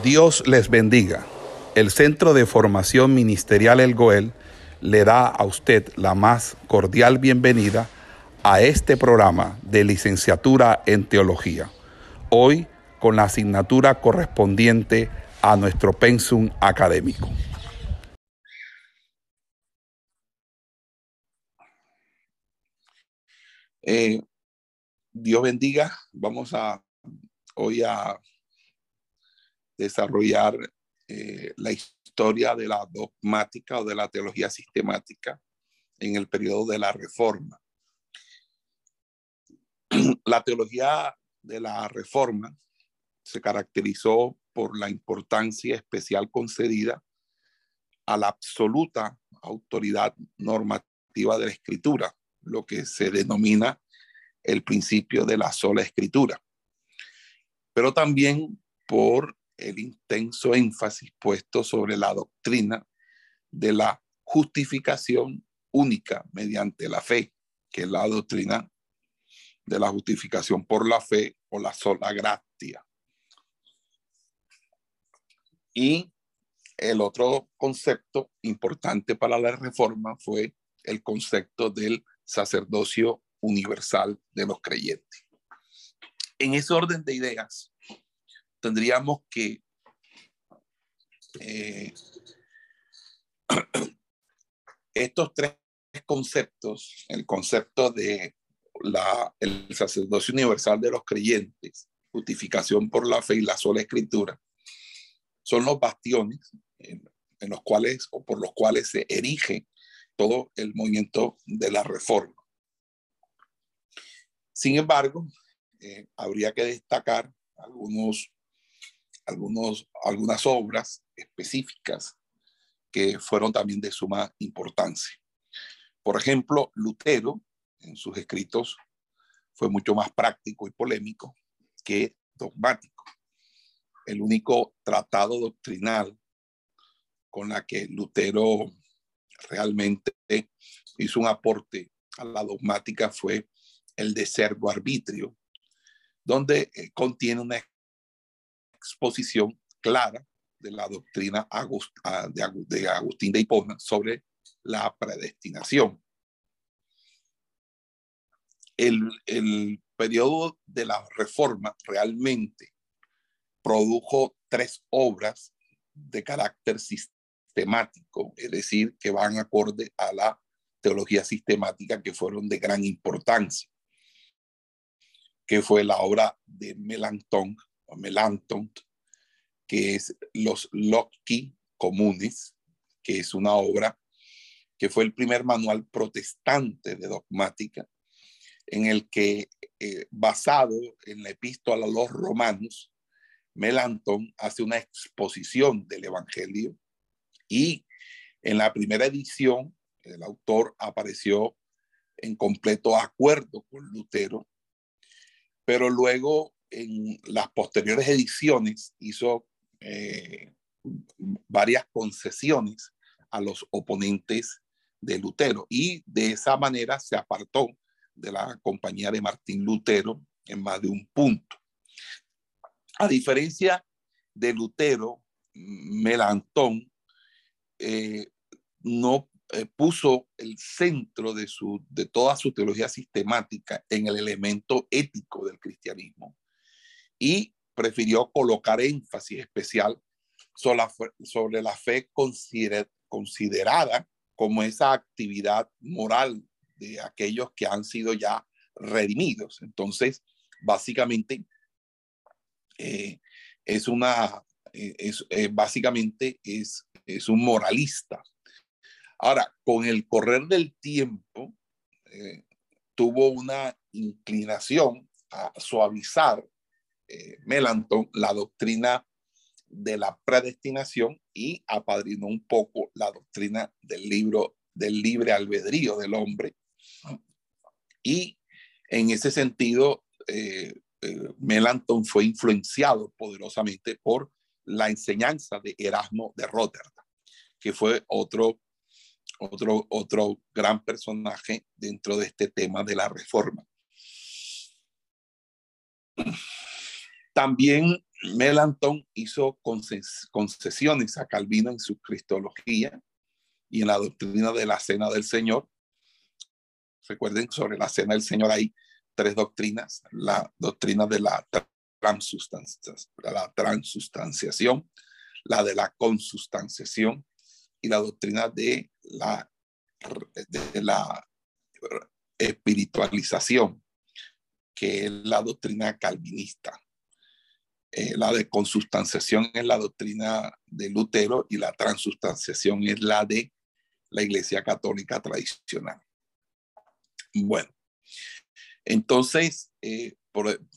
Dios les bendiga. El Centro de Formación Ministerial El Goel le da a usted la más cordial bienvenida a este programa de licenciatura en teología. Hoy con la asignatura correspondiente a nuestro pensum académico. Eh, Dios bendiga. Vamos a hoy a desarrollar eh, la historia de la dogmática o de la teología sistemática en el periodo de la Reforma. La teología de la Reforma se caracterizó por la importancia especial concedida a la absoluta autoridad normativa de la escritura, lo que se denomina el principio de la sola escritura, pero también por el intenso énfasis puesto sobre la doctrina de la justificación única mediante la fe, que es la doctrina de la justificación por la fe o la sola gracia. Y el otro concepto importante para la reforma fue el concepto del sacerdocio universal de los creyentes. En ese orden de ideas, tendríamos que eh, estos tres conceptos, el concepto de la, el sacerdocio universal de los creyentes, justificación por la fe y la sola escritura, son los bastiones en, los cuales o por los cuales se erige todo el movimiento de la reforma. Sin embargo, eh, habría que destacar algunos algunos, algunas obras específicas que fueron también de suma importancia. Por ejemplo, Lutero, en sus escritos, fue mucho más práctico y polémico que dogmático. El único tratado doctrinal con la que Lutero realmente hizo un aporte a la dogmática fue el de Servo Arbitrio, donde eh, contiene una exposición clara de la doctrina ah, de Agustín de Hipona sobre la predestinación. El, periodo de la reforma realmente produjo tres obras de carácter sistemático, es decir, que van acorde a la teología sistemática que fueron de gran importancia, que fue la obra de Melanchthon Melanchthon, que es Los Loci Comunes, que es una obra que fue el primer manual protestante de dogmática, en el que, eh, basado en la epístola a los romanos, Melanchthon hace una exposición del Evangelio y en la primera edición el autor apareció en completo acuerdo con Lutero, pero luego en las posteriores ediciones hizo eh, varias concesiones a los oponentes de Lutero y de esa manera se apartó de la compañía de Martín Lutero en más de un punto. A diferencia de Lutero, Melantón eh, no eh, puso el centro de, su, de toda su teología sistemática en el elemento ético del cristianismo, y prefirió colocar énfasis especial sobre la, fe considerada como esa actividad moral de aquellos que han sido ya redimidos. Entonces, básicamente, eh, es una, eh, es, eh, básicamente es, es un moralista. Ahora, con el correr del tiempo, tuvo una inclinación a suavizar eh, la doctrina de la predestinación y apadrinó un poco la doctrina del libro del libre albedrío del hombre. Y en ese sentido, eh, eh, fue influenciado poderosamente por la enseñanza de Erasmo de Rotterdam, que fue otro, otro, otro gran personaje dentro de este tema de la reforma. También Melanchthon hizo concesiones a Calvino en su cristología y en la doctrina de la cena del Señor. Recuerden sobre la cena del Señor hay tres doctrinas, la doctrina de la la transustanciación, la de la consustanciación y la doctrina de la espiritualización, que es la doctrina calvinista. Eh, la de consustanciación es la doctrina de Lutero y la transustanciación es la de la Iglesia Católica tradicional. Bueno, entonces eh,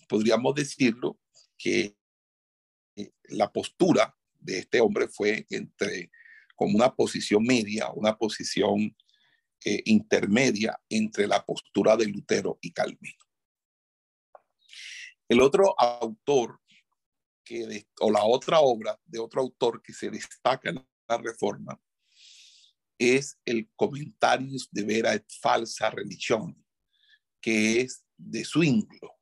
podríamos decirlo que eh, la postura de este hombre fue entre como una posición media, una posición intermedia entre la postura de Lutero y Calvino. El otro autor o la otra obra de otro autor que se destaca en la reforma es el Comentarios de Vera et Falsa Religión, que es de Zwinglo.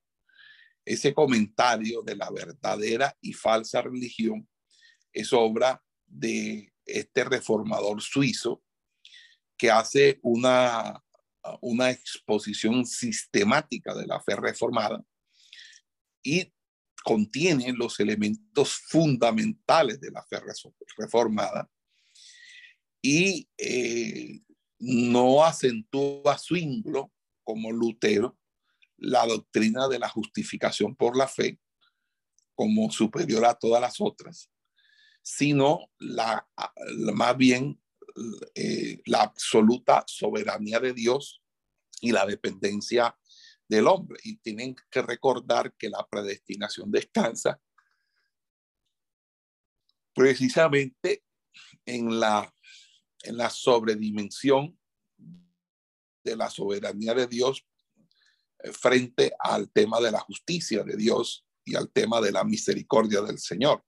Ese comentario de la verdadera y falsa religión es obra de este reformador suizo que hace una, una exposición sistemática de la fe reformada y contiene los elementos fundamentales de la fe reformada y eh, no acentúa Zwinglo como Lutero la doctrina de la justificación por la fe como superior a todas las otras, sino la, más bien eh, la absoluta soberanía de Dios y la dependencia del hombre. Y tienen que recordar que la predestinación descansa precisamente en la, en la sobredimensión de la soberanía de Dios eh, frente al tema de la justicia de Dios y al tema de la misericordia del Señor.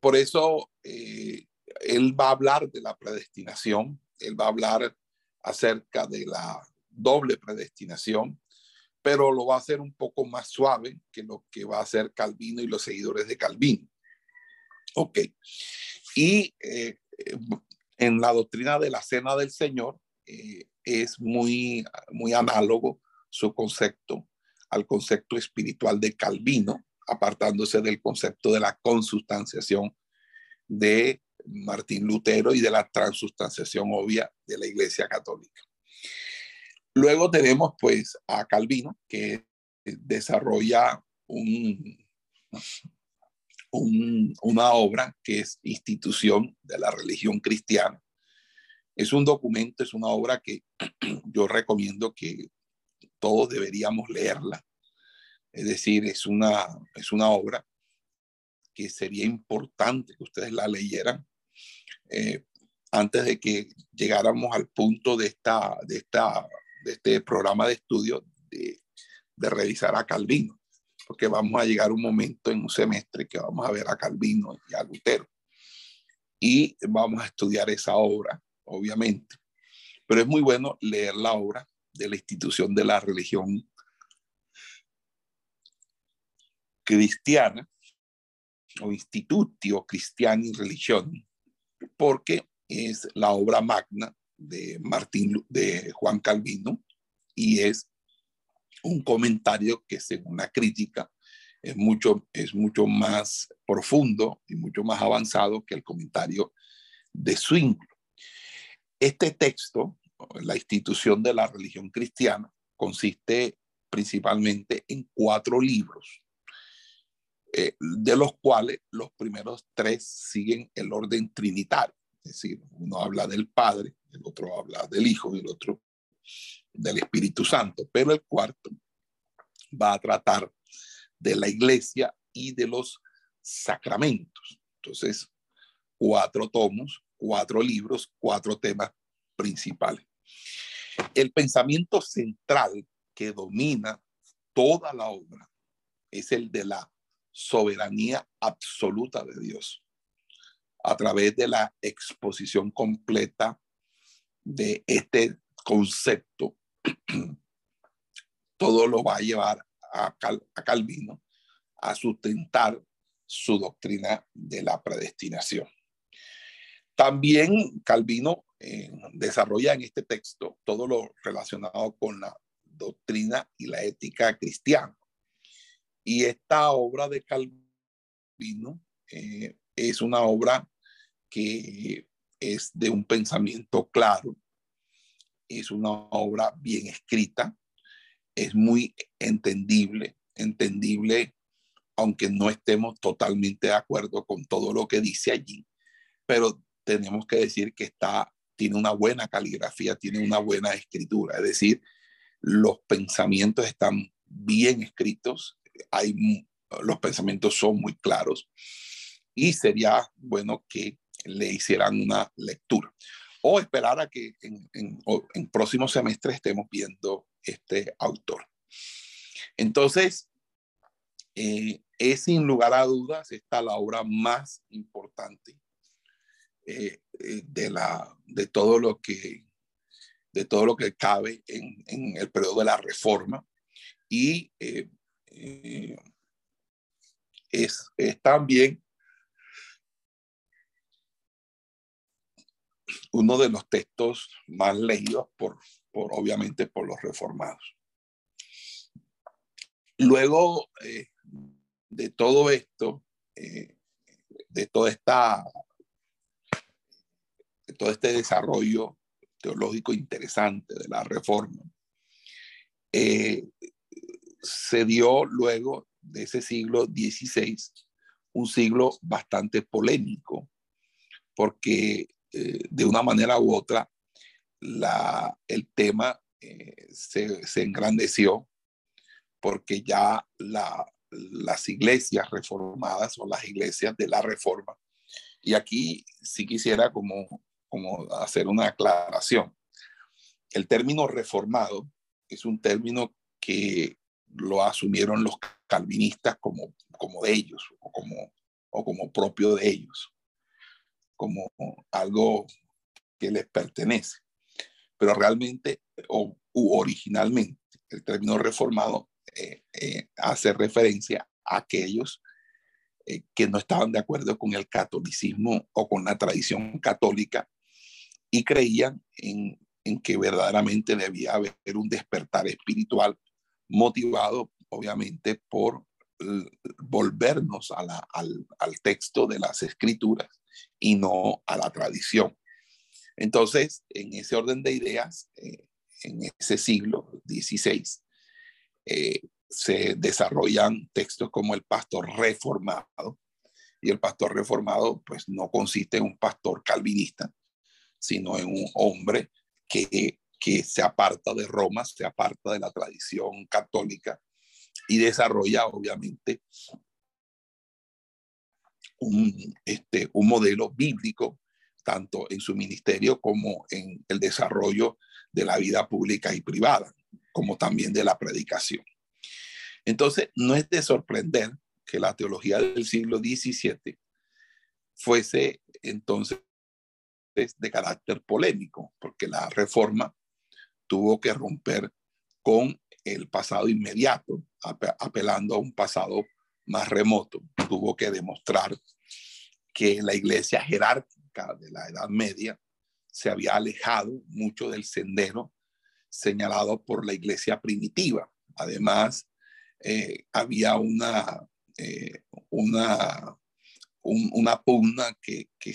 Por eso eh, él va a hablar de la predestinación, él va a hablar acerca de la doble predestinación, pero lo va a hacer un poco más suave que lo que va a hacer Calvino y los seguidores de Calvino. Ok. Y eh, en la doctrina de la cena del Señor eh, es muy, muy análogo su concepto al concepto espiritual de Calvino, apartándose del concepto de la consustanciación de Martín Lutero y de la transustanciación obvia de la Iglesia Católica. Luego tenemos pues a Calvino, que desarrolla un, una obra que es Institución de la Religión Cristiana. Es un documento, es una obra que yo recomiendo que todos deberíamos leerla. Es decir, es una, es una obra que sería importante que ustedes la leyeran eh, antes de que llegáramos al punto de esta, de esta de este programa de estudio de, de revisar a Calvino, porque vamos a llegar un momento en un semestre que vamos a ver a Calvino y a Lutero. Y vamos a estudiar esa obra, obviamente. Pero es muy bueno leer la obra de la institución de la religión cristiana o Institutio Christiani Religión, porque es la obra magna de de Juan Calvino, y es un comentario que según la crítica es mucho, es mucho más profundo y mucho más avanzado que el comentario de Zwingli. Este texto, la institución de la religión cristiana, consiste principalmente en cuatro libros, eh, de los cuales los primeros tres siguen el orden trinitario. Es decir, uno habla del Padre, el otro habla del Hijo y el otro del Espíritu Santo, pero el cuarto va a tratar de la iglesia y de los sacramentos. Entonces, cuatro tomos, cuatro libros, cuatro temas principales. El pensamiento central que domina toda la obra es el de la soberanía absoluta de Dios a través de la exposición completa de este concepto, todo lo va a llevar a, Calvino a sustentar su doctrina de la predestinación. También Calvino desarrolla en este texto todo lo relacionado con la doctrina y la ética cristiana. Y esta obra de Calvino eh, es una obra que es de un pensamiento claro, es una obra bien escrita, es muy entendible, entendible, aunque no estemos totalmente de acuerdo con todo lo que dice allí, pero tenemos que decir que está, tiene una buena caligrafía, tiene una buena escritura, es decir, los pensamientos están bien escritos, hay, los pensamientos son muy claros y sería bueno que le hicieran una lectura o esperar a que en, en, próximo semestre estemos viendo este autor. Entonces, eh, es sin lugar a dudas esta la obra más importante eh, eh, de, la, de todo lo que de todo lo que cabe en, en el periodo de la reforma y es también uno de los textos más leídos por, por obviamente por los reformados. Luego eh, de todo esto, eh, de toda esta, de todo este desarrollo teológico interesante de la reforma, eh, se dio luego de ese siglo XVI un siglo bastante polémico, porque eh, de una manera u otra, la, el tema eh, se, se, engrandeció porque ya la, las iglesias reformadas o las iglesias de la reforma, y aquí sí quisiera como, como hacer una aclaración. El término reformado es un término que lo asumieron los calvinistas como, como de ellos o como, o como propio de ellos como algo que les pertenece. Pero realmente o originalmente el término reformado eh, eh, hace referencia a aquellos eh, que no estaban de acuerdo con el catolicismo o con la tradición católica y creían en, que verdaderamente debía haber un despertar espiritual motivado obviamente por volvernos al, al texto de las escrituras y no a la tradición. Entonces, en ese orden de ideas, eh, en ese siglo XVI, eh, se desarrollan textos como el pastor reformado. Y el pastor reformado, pues no consiste en un pastor calvinista, sino en un hombre que, que se aparta de Roma, se aparta de la tradición católica y desarrolla, obviamente, un, este, un modelo bíblico, tanto en su ministerio como en el desarrollo de la vida pública y privada, como también de la predicación. Entonces, no es de sorprender que la teología del siglo XVII fuese entonces de carácter polémico, porque la reforma tuvo que romper con el pasado inmediato, apelando a un pasado más remoto, tuvo que demostrar que la iglesia jerárquica de la Edad Media se había alejado mucho del sendero señalado por la iglesia primitiva. Además, eh, había una, eh, una, una pugna que, que,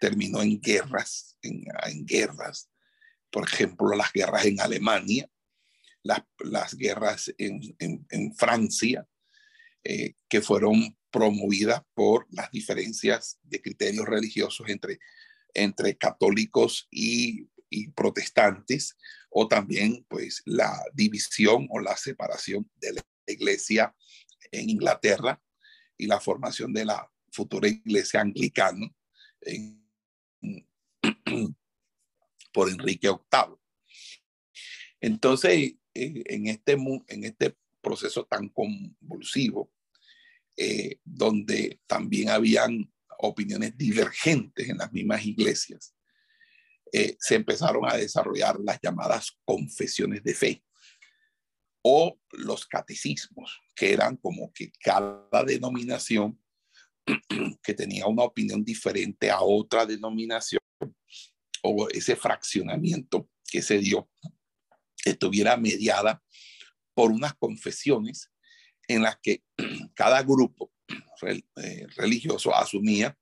terminó en guerras, en, en, guerras, por ejemplo, las guerras en Alemania, las, las guerras en, en, en Francia, eh, que fueron promovidas por las diferencias de criterios religiosos entre, entre católicos y, protestantes, o también pues la división o la separación de la iglesia en Inglaterra y la formación de la futura iglesia anglicana por Enrique VIII. Entonces, eh, en este, en este proceso tan convulsivo, eh, donde también habían opiniones divergentes en las mismas iglesias, eh, se empezaron a desarrollar las llamadas confesiones de fe o los catecismos, que eran como que cada denominación que tenía una opinión diferente a otra denominación o ese fraccionamiento que se dio estuviera mediada por unas confesiones en las que cada grupo eh, religioso asumía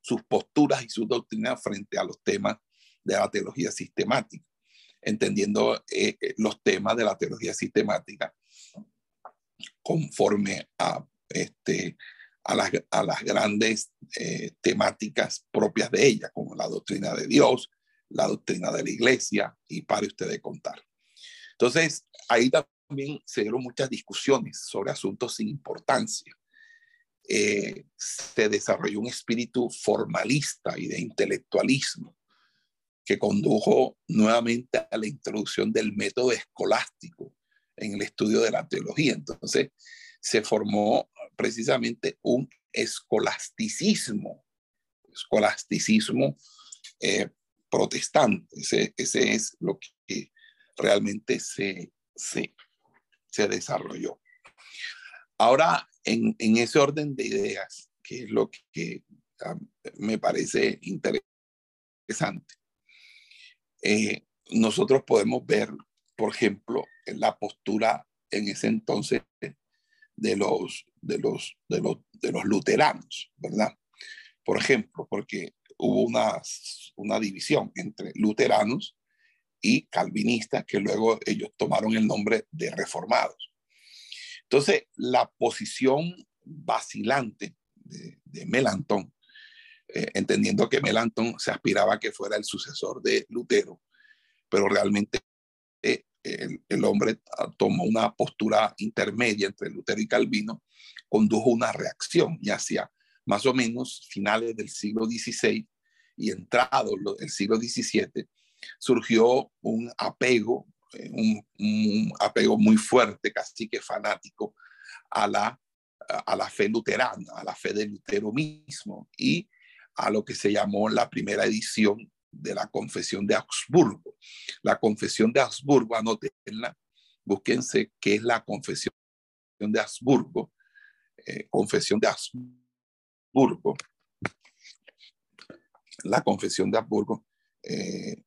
sus posturas y sus doctrinas frente a los temas de la teología sistemática, entendiendo eh, eh, los temas de la teología sistemática conforme a, este, a, las, a las grandes temáticas propias de ella, como la doctrina de Dios, la doctrina de la iglesia, y para ustedes contar. Entonces, ahí también se dieron muchas discusiones sobre asuntos sin importancia. Eh, se desarrolló un espíritu formalista y de intelectualismo que condujo nuevamente a la introducción del método escolástico en el estudio de la teología. Entonces, se formó precisamente un escolasticismo, escolasticismo eh, protestante. Ese, es lo que realmente se, se desarrolló. Ahora, en, ese orden de ideas, que es lo que me parece interesante, eh, nosotros podemos ver, por ejemplo, la postura en ese entonces de los, luteranos, ¿verdad? Por ejemplo, porque hubo una división entre luteranos y calvinistas, que luego ellos tomaron el nombre de reformados. Entonces, la posición vacilante de, Melantón, eh, entendiendo que Melantón se aspiraba a que fuera el sucesor de Lutero, pero realmente eh, el, el, hombre tomó una postura intermedia entre Lutero y Calvino, condujo una reacción y hacia más o menos finales del siglo XVI y entrado el siglo XVII, surgió un apego, eh, un, apego muy fuerte, casi que fanático, a la, a la fe luterana, a la fe de Lutero mismo y a lo que se llamó la primera edición de la Confesión de Augsburgo. La Confesión de Augsburgo, anotenla, búsquense qué es la Confesión de Augsburgo. Eh, confesión de Augsburgo. La Confesión de Augsburgo eh,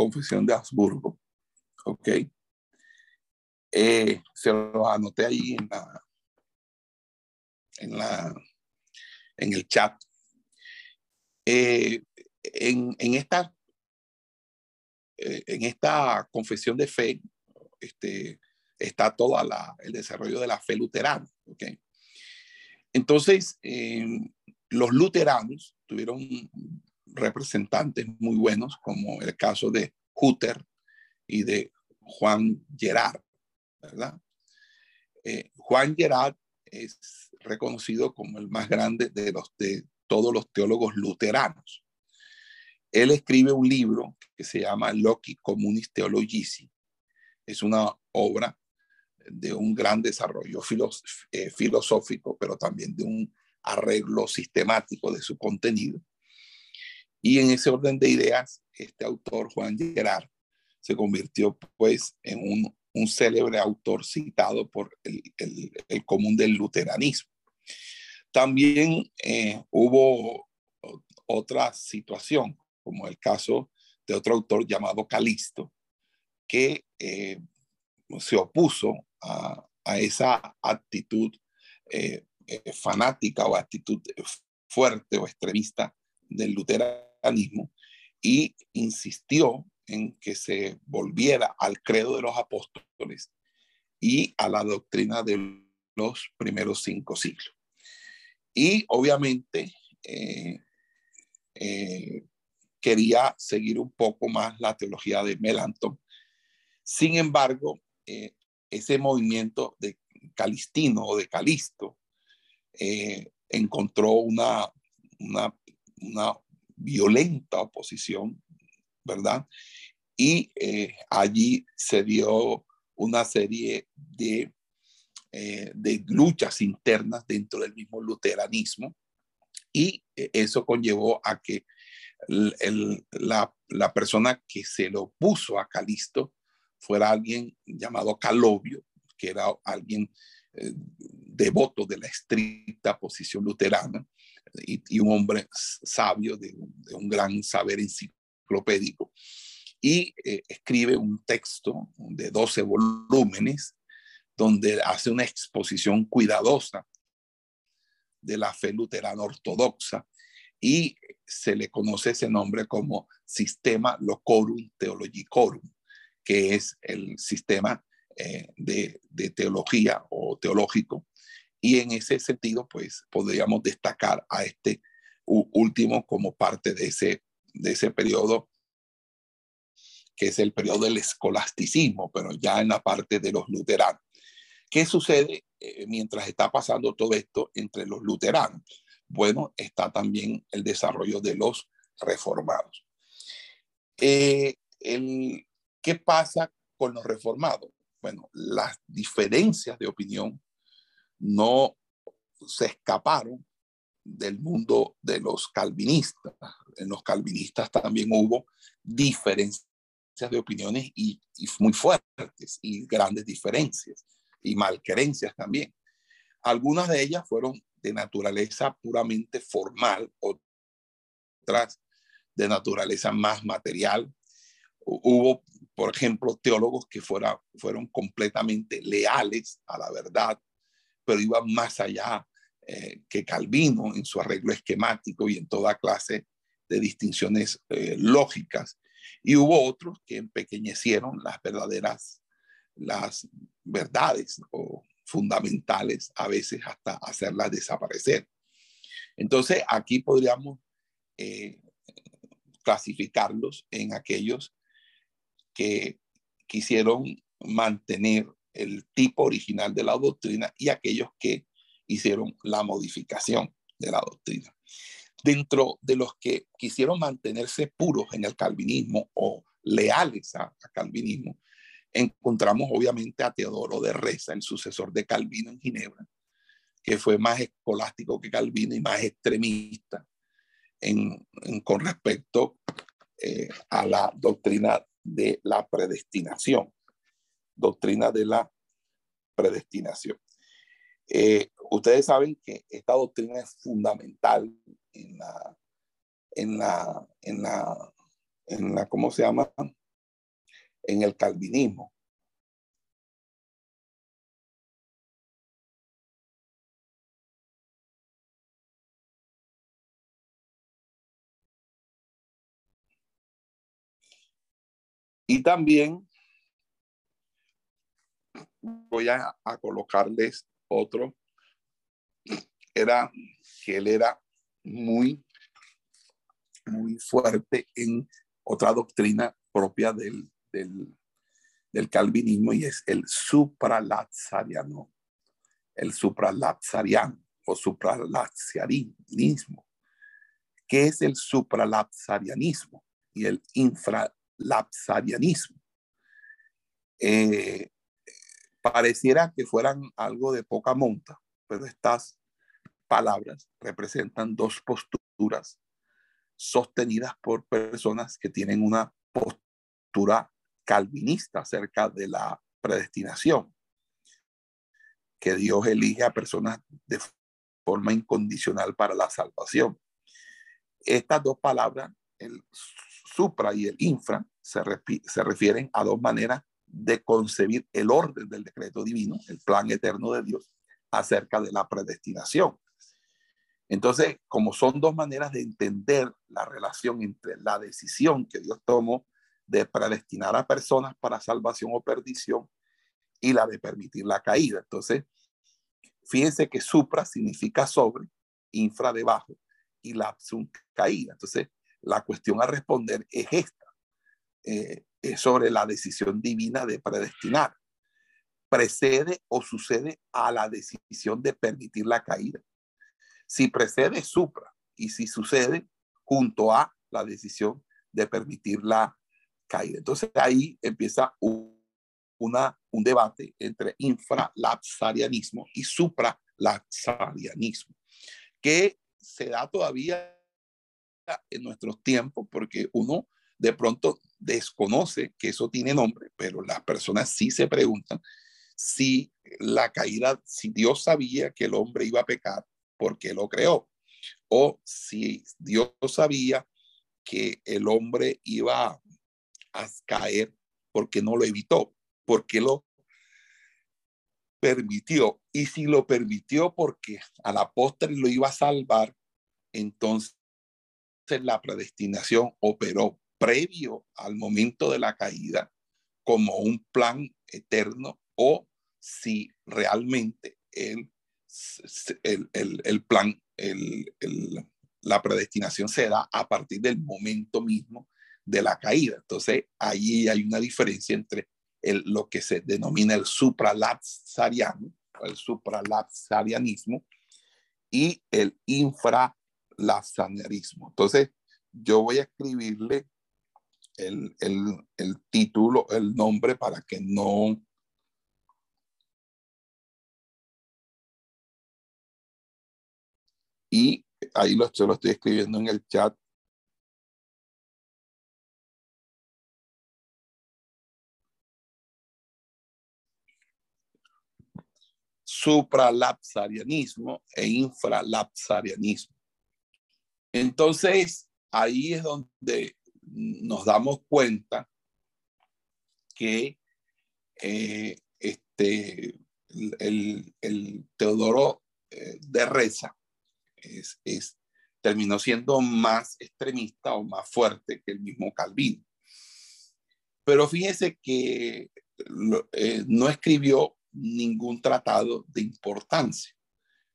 Confesión de Habsburgo. ¿Ok? Eh, se lo anoté ahí en la, en la, en el chat. Eh, en, en, esta, eh, en esta confesión de fe este, está todo el desarrollo de la fe luterana. ¿ok? Entonces, los luteranos tuvieron representantes muy buenos, como el caso de Hutter y de Juan Gerard. Eh, Juan Gerard es reconocido como el más grande de, los, de todos los teólogos luteranos. Él escribe un libro que se llama Loci Communis Theologici. Es una obra de un gran desarrollo eh, filosófico, pero también de un arreglo sistemático de su contenido. Y en ese orden de ideas, este autor, Juan Gerard, se convirtió pues en un, un célebre autor citado por el, el, común del luteranismo. También eh, hubo otra situación, como el caso de otro autor llamado Calisto, que eh, se opuso a, esa actitud eh fanática o actitud fuerte o extremista del luteranismo y insistió en que se volviera al credo de los apóstoles y a la doctrina de los primeros cinco siglos. Y obviamente eh, eh, quería seguir un poco más la teología de Melanchthon. Sin embargo, eh, ese movimiento de Calistino o de Calisto encontró una, una, una violenta oposición, ¿verdad? Y eh, allí se dio una serie de, eh, de luchas internas dentro del mismo luteranismo Y eso conllevó a que la, la, persona que se lo puso a Calisto fuera alguien llamado Calobio, que era alguien eh, devoto de la estricta posición luterana y, un hombre sabio de, un gran saber enciclopédico. Y eh, escribe un texto de 12 volúmenes donde hace una exposición cuidadosa de la fe luterana ortodoxa y se le conoce ese nombre como Sistema Locorum Theologicorum, que es el sistema eh, de, teología o teológico. Y en ese sentido, pues podríamos destacar a este último como parte de ese, de ese periodo que es el periodo del escolasticismo, pero ya en la parte de los luteranos. ¿Qué sucede eh, mientras está pasando todo esto entre los luteranos? Bueno, está también el desarrollo de los reformados. Eh, ¿Qué pasa con los reformados? Bueno, las diferencias de opinión no se escaparon del mundo de los calvinistas. En los calvinistas también hubo diferencias de opiniones y, muy fuertes y grandes diferencias y malquerencias también. Algunas de ellas fueron de naturaleza puramente formal, otras de naturaleza más material. Hubo, por ejemplo, teólogos que fuera, fueron completamente leales a la verdad, pero iban más allá eh, que Calvino en su arreglo esquemático y en toda clase de distinciones eh, lógicas. Y hubo otros que empequeñecieron las verdaderas, las verdades o fundamentales, a veces hasta hacerlas desaparecer. Entonces, aquí podríamos eh, clasificarlos en aquellos que quisieron mantener el tipo original de la doctrina y aquellos que hicieron la modificación de la doctrina. Dentro de los que quisieron mantenerse puros en el calvinismo o leales a, calvinismo, encontramos obviamente a Teodoro de Reza, el sucesor de Calvino en Ginebra, que fue más escolástico que Calvino y más extremista con respecto eh, a la doctrina de la predestinación. Doctrina de la predestinación. Eh, ustedes saben que esta doctrina es fundamental en la, en la, en la, en la, ¿cómo se llama? en el calvinismo. Y también voy a, colocarles otro. Era que él era muy, muy fuerte en otra doctrina propia del, del, calvinismo y es el supralazariano, el supralapsariano o supralapsarianismo. ¿Qué es el supralapsarianismo y el infralapsarianismo? Eh, pareciera que fueran algo de poca monta, pero estas palabras representan dos posturas sostenidas por personas que tienen una postura calvinista acerca de la predestinación, que Dios elige a personas de forma incondicional para la salvación. Estas dos palabras, el supra y el infra, se, refieren a dos maneras de concebir el orden del decreto divino, el plan eterno de Dios, acerca de la predestinación. Entonces, como son dos maneras de entender la relación entre la decisión que Dios tomó de predestinar a personas para salvación o perdición y la de permitir la caída. Entonces, fíjense que supra significa sobre, infra debajo y lapsum caída. Entonces, la cuestión a responder es esta, eh, es sobre la decisión divina de predestinar. ¿Precede o sucede a la decisión de permitir la caída? Si precede, supra, y si sucede, junto a la decisión de permitir la caída. Entonces ahí empieza un, una, un debate entre infralapsarianismo y supralapsarianismo, que se da todavía en nuestros tiempos porque uno de pronto desconoce que eso tiene nombre, pero las personas sí se preguntan si la caída, si Dios sabía que el hombre iba a pecar, ¿por qué lo creó? O si Dios sabía que el hombre iba a caer, ¿por qué no lo evitó? ¿Por qué lo permitió? Y si lo permitió porque a la postre lo iba a salvar, entonces la predestinación operó previo al momento de la caída como un plan eterno o si realmente el, el, el, plan, el, la predestinación se da a partir del momento mismo de la caída. Entonces, ahí hay una diferencia entre lo que se denomina el supralapsariano, el supralapsarianismo, y el infralapsarianismo. Entonces, yo voy a escribirle el, el, el título, el nombre para que no y ahí lo, lo estoy escribiendo en el chat. supralapsarianismo e infralapsarianismo. Entonces, ahí es donde nos damos cuenta que eh, este, el, el, Teodoro eh, de Reza es, terminó siendo más extremista o más fuerte que el mismo Calvino. Pero fíjese que eh, no escribió ningún tratado de importancia,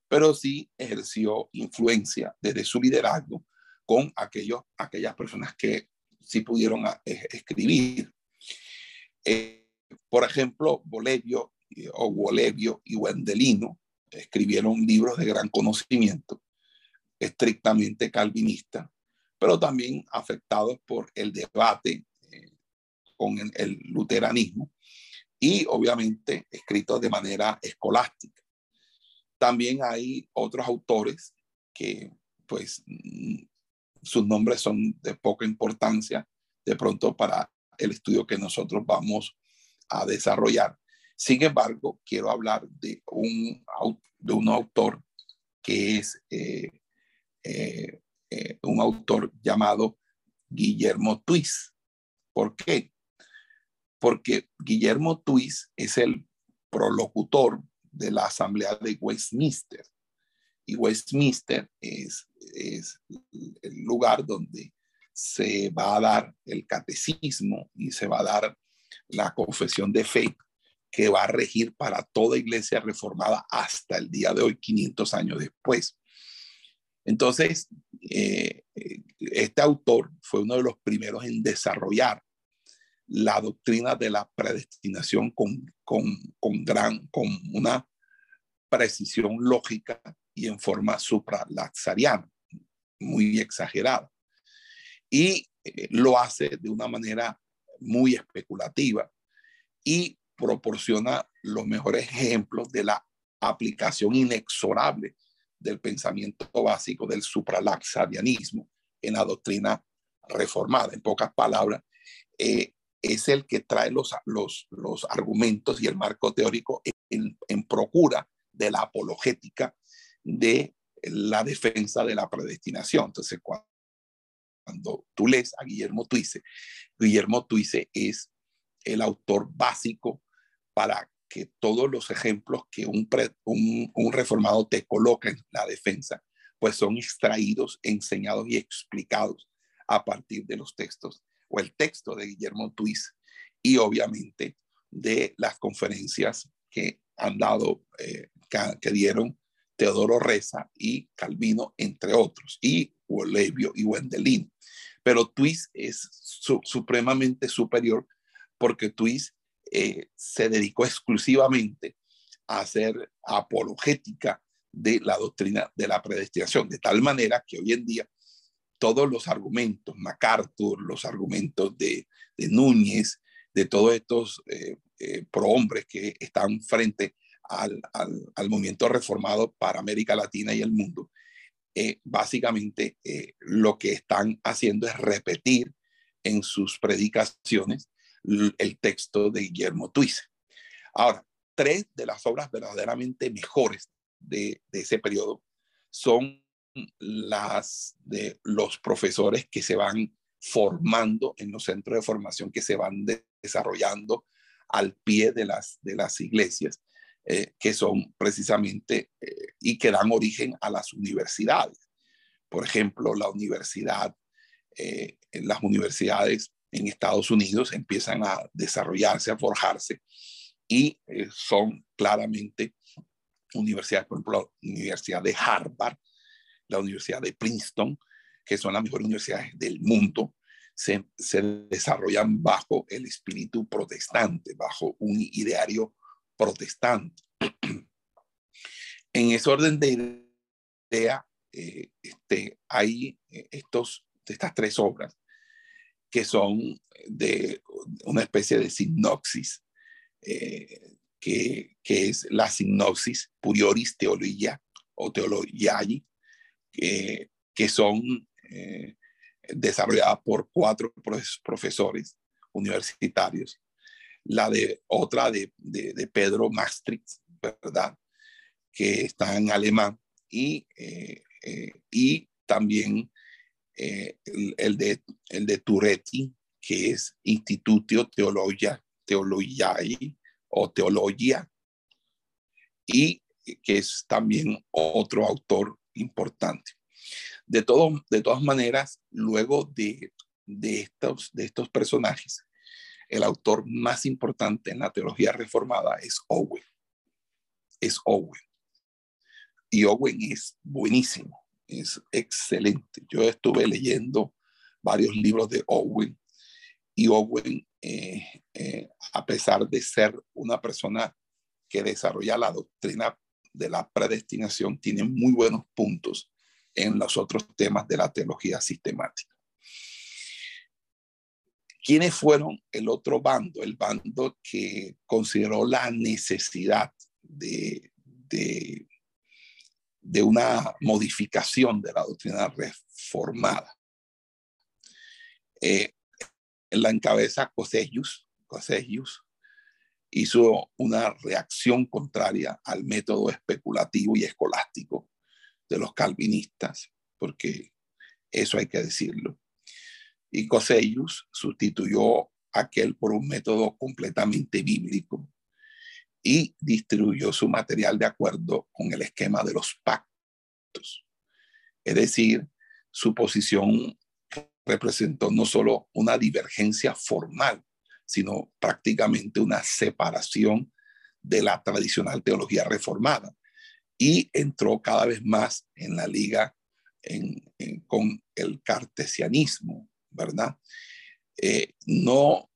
pero sí ejerció influencia desde su liderazgo con aquellos, aquellas personas que sí pudieron escribir. Eh, por ejemplo, Bolevio o Bolevio y Wendelino escribieron libros de gran conocimiento estrictamente calvinista, pero también afectados por el debate eh, con el, luteranismo y obviamente escritos de manera escolástica. También hay otros autores que pues sus nombres son de poca importancia de pronto para el estudio que nosotros vamos a desarrollar. Sin embargo, quiero hablar de un, de un autor que es eh, eh, eh, un autor llamado Guillermo Twist. ¿Por qué? Porque Guillermo Twist es el prolocutor de la Asamblea de Westminster. Y Westminster es, es el lugar donde se va a dar el catecismo y se va a dar la confesión de fe que va a regir para toda iglesia reformada hasta el día de hoy, 500 años después. Entonces, eh, este autor fue uno de los primeros en desarrollar la doctrina de la predestinación con, con, gran, con una precisión lógica y en forma supralaxariana, muy exagerada. Y eh, lo hace de una manera muy especulativa y proporciona los mejores ejemplos de la aplicación inexorable del pensamiento básico del supralaxarianismo en la doctrina reformada. En pocas palabras, eh, es el que trae los, los, los, argumentos y el marco teórico en, en, procura de la apologética de la defensa de la predestinación. Entonces, cuando, cuando tú lees a Guillermo Tuice, Guillermo Tuice es el autor básico para que todos los ejemplos que un, un, reformado te coloca en la defensa, pues son extraídos, enseñados y explicados a partir de los textos o el texto de Guillermo Twist y obviamente de las conferencias que han dado, eh, que, dieron Teodoro Reza y Calvino, entre otros, y Olevio y Wendelin. Pero Twist es supremamente superior porque Twist eh, se dedicó exclusivamente a hacer apologética de la doctrina de la predestinación, de tal manera que hoy en día todos los argumentos, MacArthur, los argumentos de, Núñez, de todos estos eh, eh, prohombres que están frente al, al, movimiento reformado para América Latina y el mundo, eh, básicamente eh, lo que están haciendo es repetir en sus predicaciones el texto de Guillermo Tuice. Ahora, tres de las obras verdaderamente mejores de, de ese periodo son las de los profesores que se van formando en los centros de formación que se van desarrollando al pie de las, de las iglesias, eh, que son precisamente eh, y que dan origen a las universidades. Por ejemplo, la universidad, eh, las universidades en Estados Unidos empiezan a desarrollarse, a forjarse y son claramente universidades, por ejemplo, la Universidad de Harvard, la Universidad de Princeton, que son las mejores universidades del mundo, se, se, desarrollan bajo el espíritu protestante, bajo un ideario protestante. en ese orden de idea, eh, este, hay eh, estos, estas tres obras que son de una especie de sinopsis, eh, que, es la sinopsis Purioris Teologia o Teologiae, que, son eh, desarrollada por cuatro profesores universitarios. La de otra de, de, Pedro Maastricht, ¿verdad? Que está en alemán. Y, eh, eh, y también el, de, el de Turetti, que es Institutio Teologia, Teologiae o Teología, y que es también otro autor importante. De, todo, de todas maneras, luego de, de, estos, de estos personajes, el autor más importante en la teología reformada es Owen. Es Owen. Y Owen es buenísimo, es excelente. Yo estuve leyendo varios libros de Owen y Owen, eh, eh, a pesar de ser una persona que desarrolla la doctrina de la predestinación, tiene muy buenos puntos en los otros temas de la teología sistemática. ¿Quiénes fueron el otro bando? El bando que consideró la necesidad de, una modificación de la doctrina reformada. Eh, la encabeza Coselius, Coselius hizo una reacción contraria al método especulativo y escolástico de los calvinistas, porque eso hay que decirlo. Y Cosellus sustituyó aquel por un método completamente bíblico y distribuyó su material de acuerdo con el esquema de los pactos. Es decir, su posición representó no solo una divergencia formal, sino prácticamente una separación de la tradicional teología reformada y entró cada vez más en la liga con el cartesianismo, ¿verdad? Eh, no,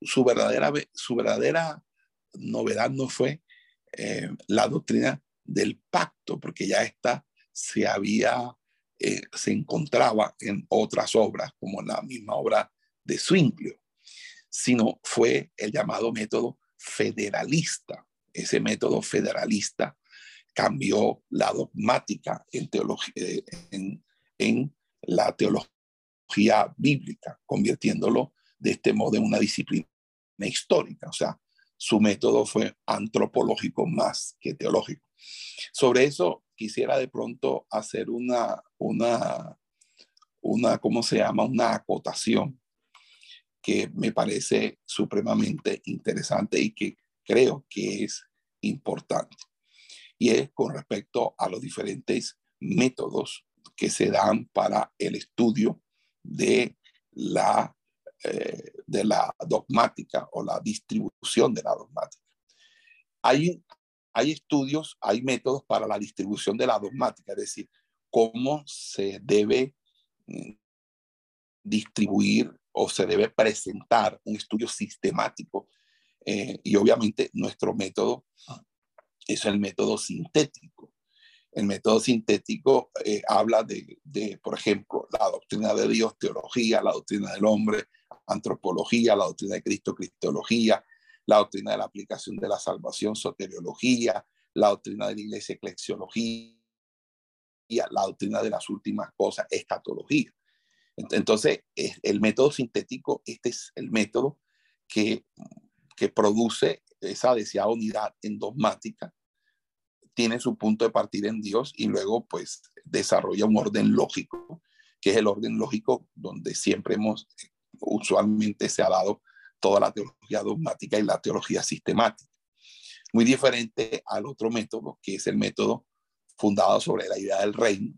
su verdadera, su verdadera novedad no fue eh, la doctrina del pacto, porque ya esta se había, eh, se encontraba en otras obras, como la misma obra de Zwinglio, sino fue el llamado método federalista. Ese método federalista cambió la dogmática en, eh, en, la teología bíblica, convirtiéndolo de este modo en una disciplina histórica. O sea, su método fue antropológico más que teológico. Sobre eso quisiera de pronto hacer una, una, una, ¿cómo se llama? Una acotación que me parece supremamente interesante y que creo que es importante y es con respecto a los diferentes métodos que se dan para el estudio de la, eh, de la dogmática o la distribución de la dogmática. Hay, hay estudios, hay métodos para la distribución de la dogmática, es decir, cómo se debe mm, distribuir o se debe presentar un estudio sistemático. Eh, y obviamente nuestro método es el método sintético. El método sintético eh, habla de, por ejemplo, la doctrina de Dios, teología, la doctrina del hombre, antropología, la doctrina de Cristo, cristología, la doctrina de la aplicación de la salvación, soteriología, la doctrina de la iglesia, eclesiología, la doctrina de las últimas cosas, escatología. Entonces, el método sintético, este es el método que, que produce esa deseada unidad endogmática, tiene su punto de partida en Dios y luego pues desarrolla un orden lógico, que es el orden lógico donde siempre hemos, usualmente se ha dado toda la teología dogmática y la teología sistemática. Muy diferente al otro método, que es el método fundado sobre la idea del reino,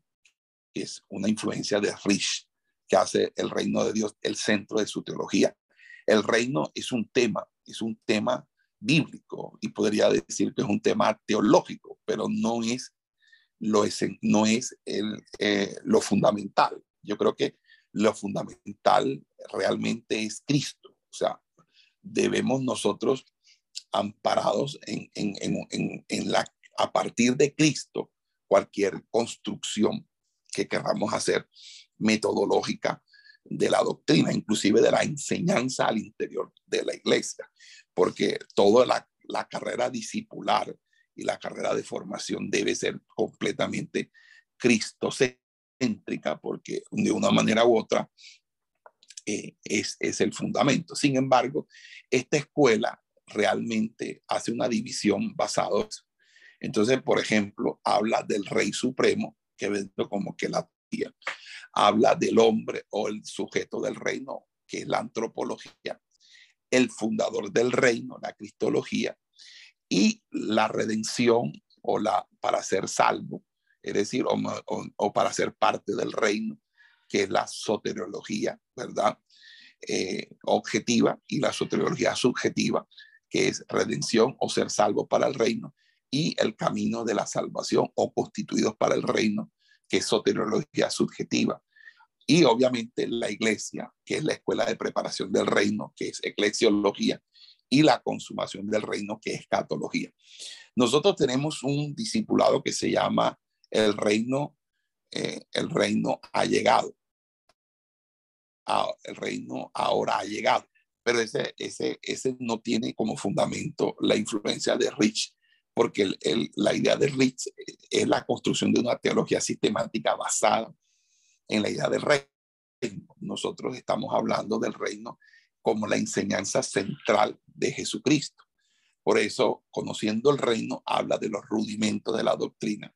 que es una influencia de Rich, que hace el reino de Dios el centro de su teología. El reino es un tema, es un tema bíblico y podría decir que es un tema teológico, pero no es lo, es, no es el, eh, lo fundamental. Yo creo que lo fundamental realmente es Cristo. O sea, debemos nosotros, amparados en, en, en, en la, a partir de Cristo, cualquier construcción que queramos hacer metodológica de la doctrina, inclusive de la enseñanza al interior de la iglesia, porque toda la, carrera discipular y la carrera de formación debe ser completamente cristocéntrica, porque de una manera u otra eh, es, es el fundamento. Sin embargo, esta escuela realmente hace una división basada en entonces, por ejemplo, habla del rey supremo, que ve como que la tía. Habla del hombre o el sujeto del reino, que es la antropología. El fundador del reino, la cristología. Y la redención o la para ser salvo, es decir, o, para ser parte del reino, que es la soteriología, ¿verdad? Eh, objetiva y la soteriología subjetiva, que es redención o ser salvo para el reino y el camino de la salvación o constituidos para el reino, que es soteriología subjetiva. Y obviamente la iglesia, que es la escuela de preparación del reino, que es eclesiología, y la consumación del reino, que es catología. Nosotros tenemos un discipulado que se llama el reino, eh, el reino ha llegado. Ah, el reino ahora ha llegado. Pero ese, ese, ese no tiene como fundamento la influencia de Rich porque la idea de Ritz es la construcción de una teología sistemática basada en la idea del reino. Nosotros estamos hablando del reino como la enseñanza central de Jesucristo. Por eso, conociendo el reino, habla de los rudimentos de la doctrina.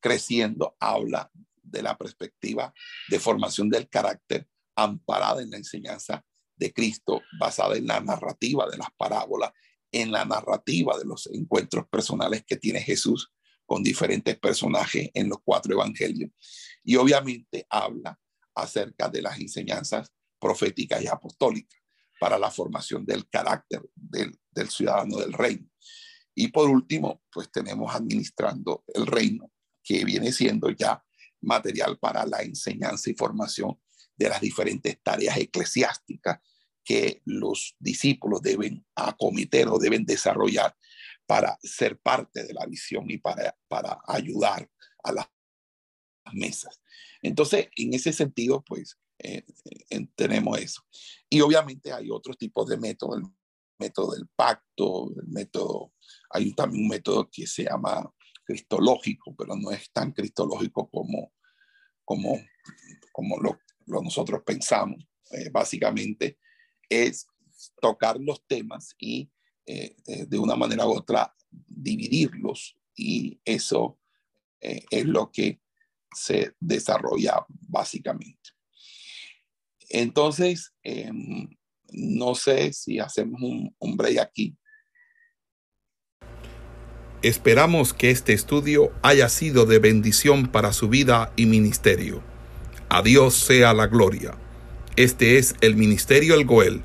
Creciendo, habla de la perspectiva de formación del carácter amparada en la enseñanza de Cristo, basada en la narrativa de las parábolas en la narrativa de los encuentros personales que tiene Jesús con diferentes personajes en los cuatro evangelios. Y obviamente habla acerca de las enseñanzas proféticas y apostólicas para la formación del carácter del, ciudadano del reino. Y por último, pues tenemos administrando el reino, que viene siendo ya material para la enseñanza y formación de las diferentes tareas eclesiásticas que los discípulos deben acometer o deben desarrollar para ser parte de la visión y para, para ayudar a las mesas. Entonces, en ese sentido, pues, eh, eh, tenemos eso. Y obviamente hay otros tipos de métodos, el método del pacto, el método, hay también un método que se llama cristológico, pero no es tan cristológico como, como, como lo, lo nosotros pensamos. Eh, básicamente es tocar los temas y eh, eh, de una manera u otra dividirlos y eso eh, es lo que se desarrolla básicamente. Entonces, em, no sé si hacemos un, un break aquí. Esperamos que este estudio haya sido de bendición para su vida y ministerio. A Dios sea la gloria. Este es el Ministerio El Goel,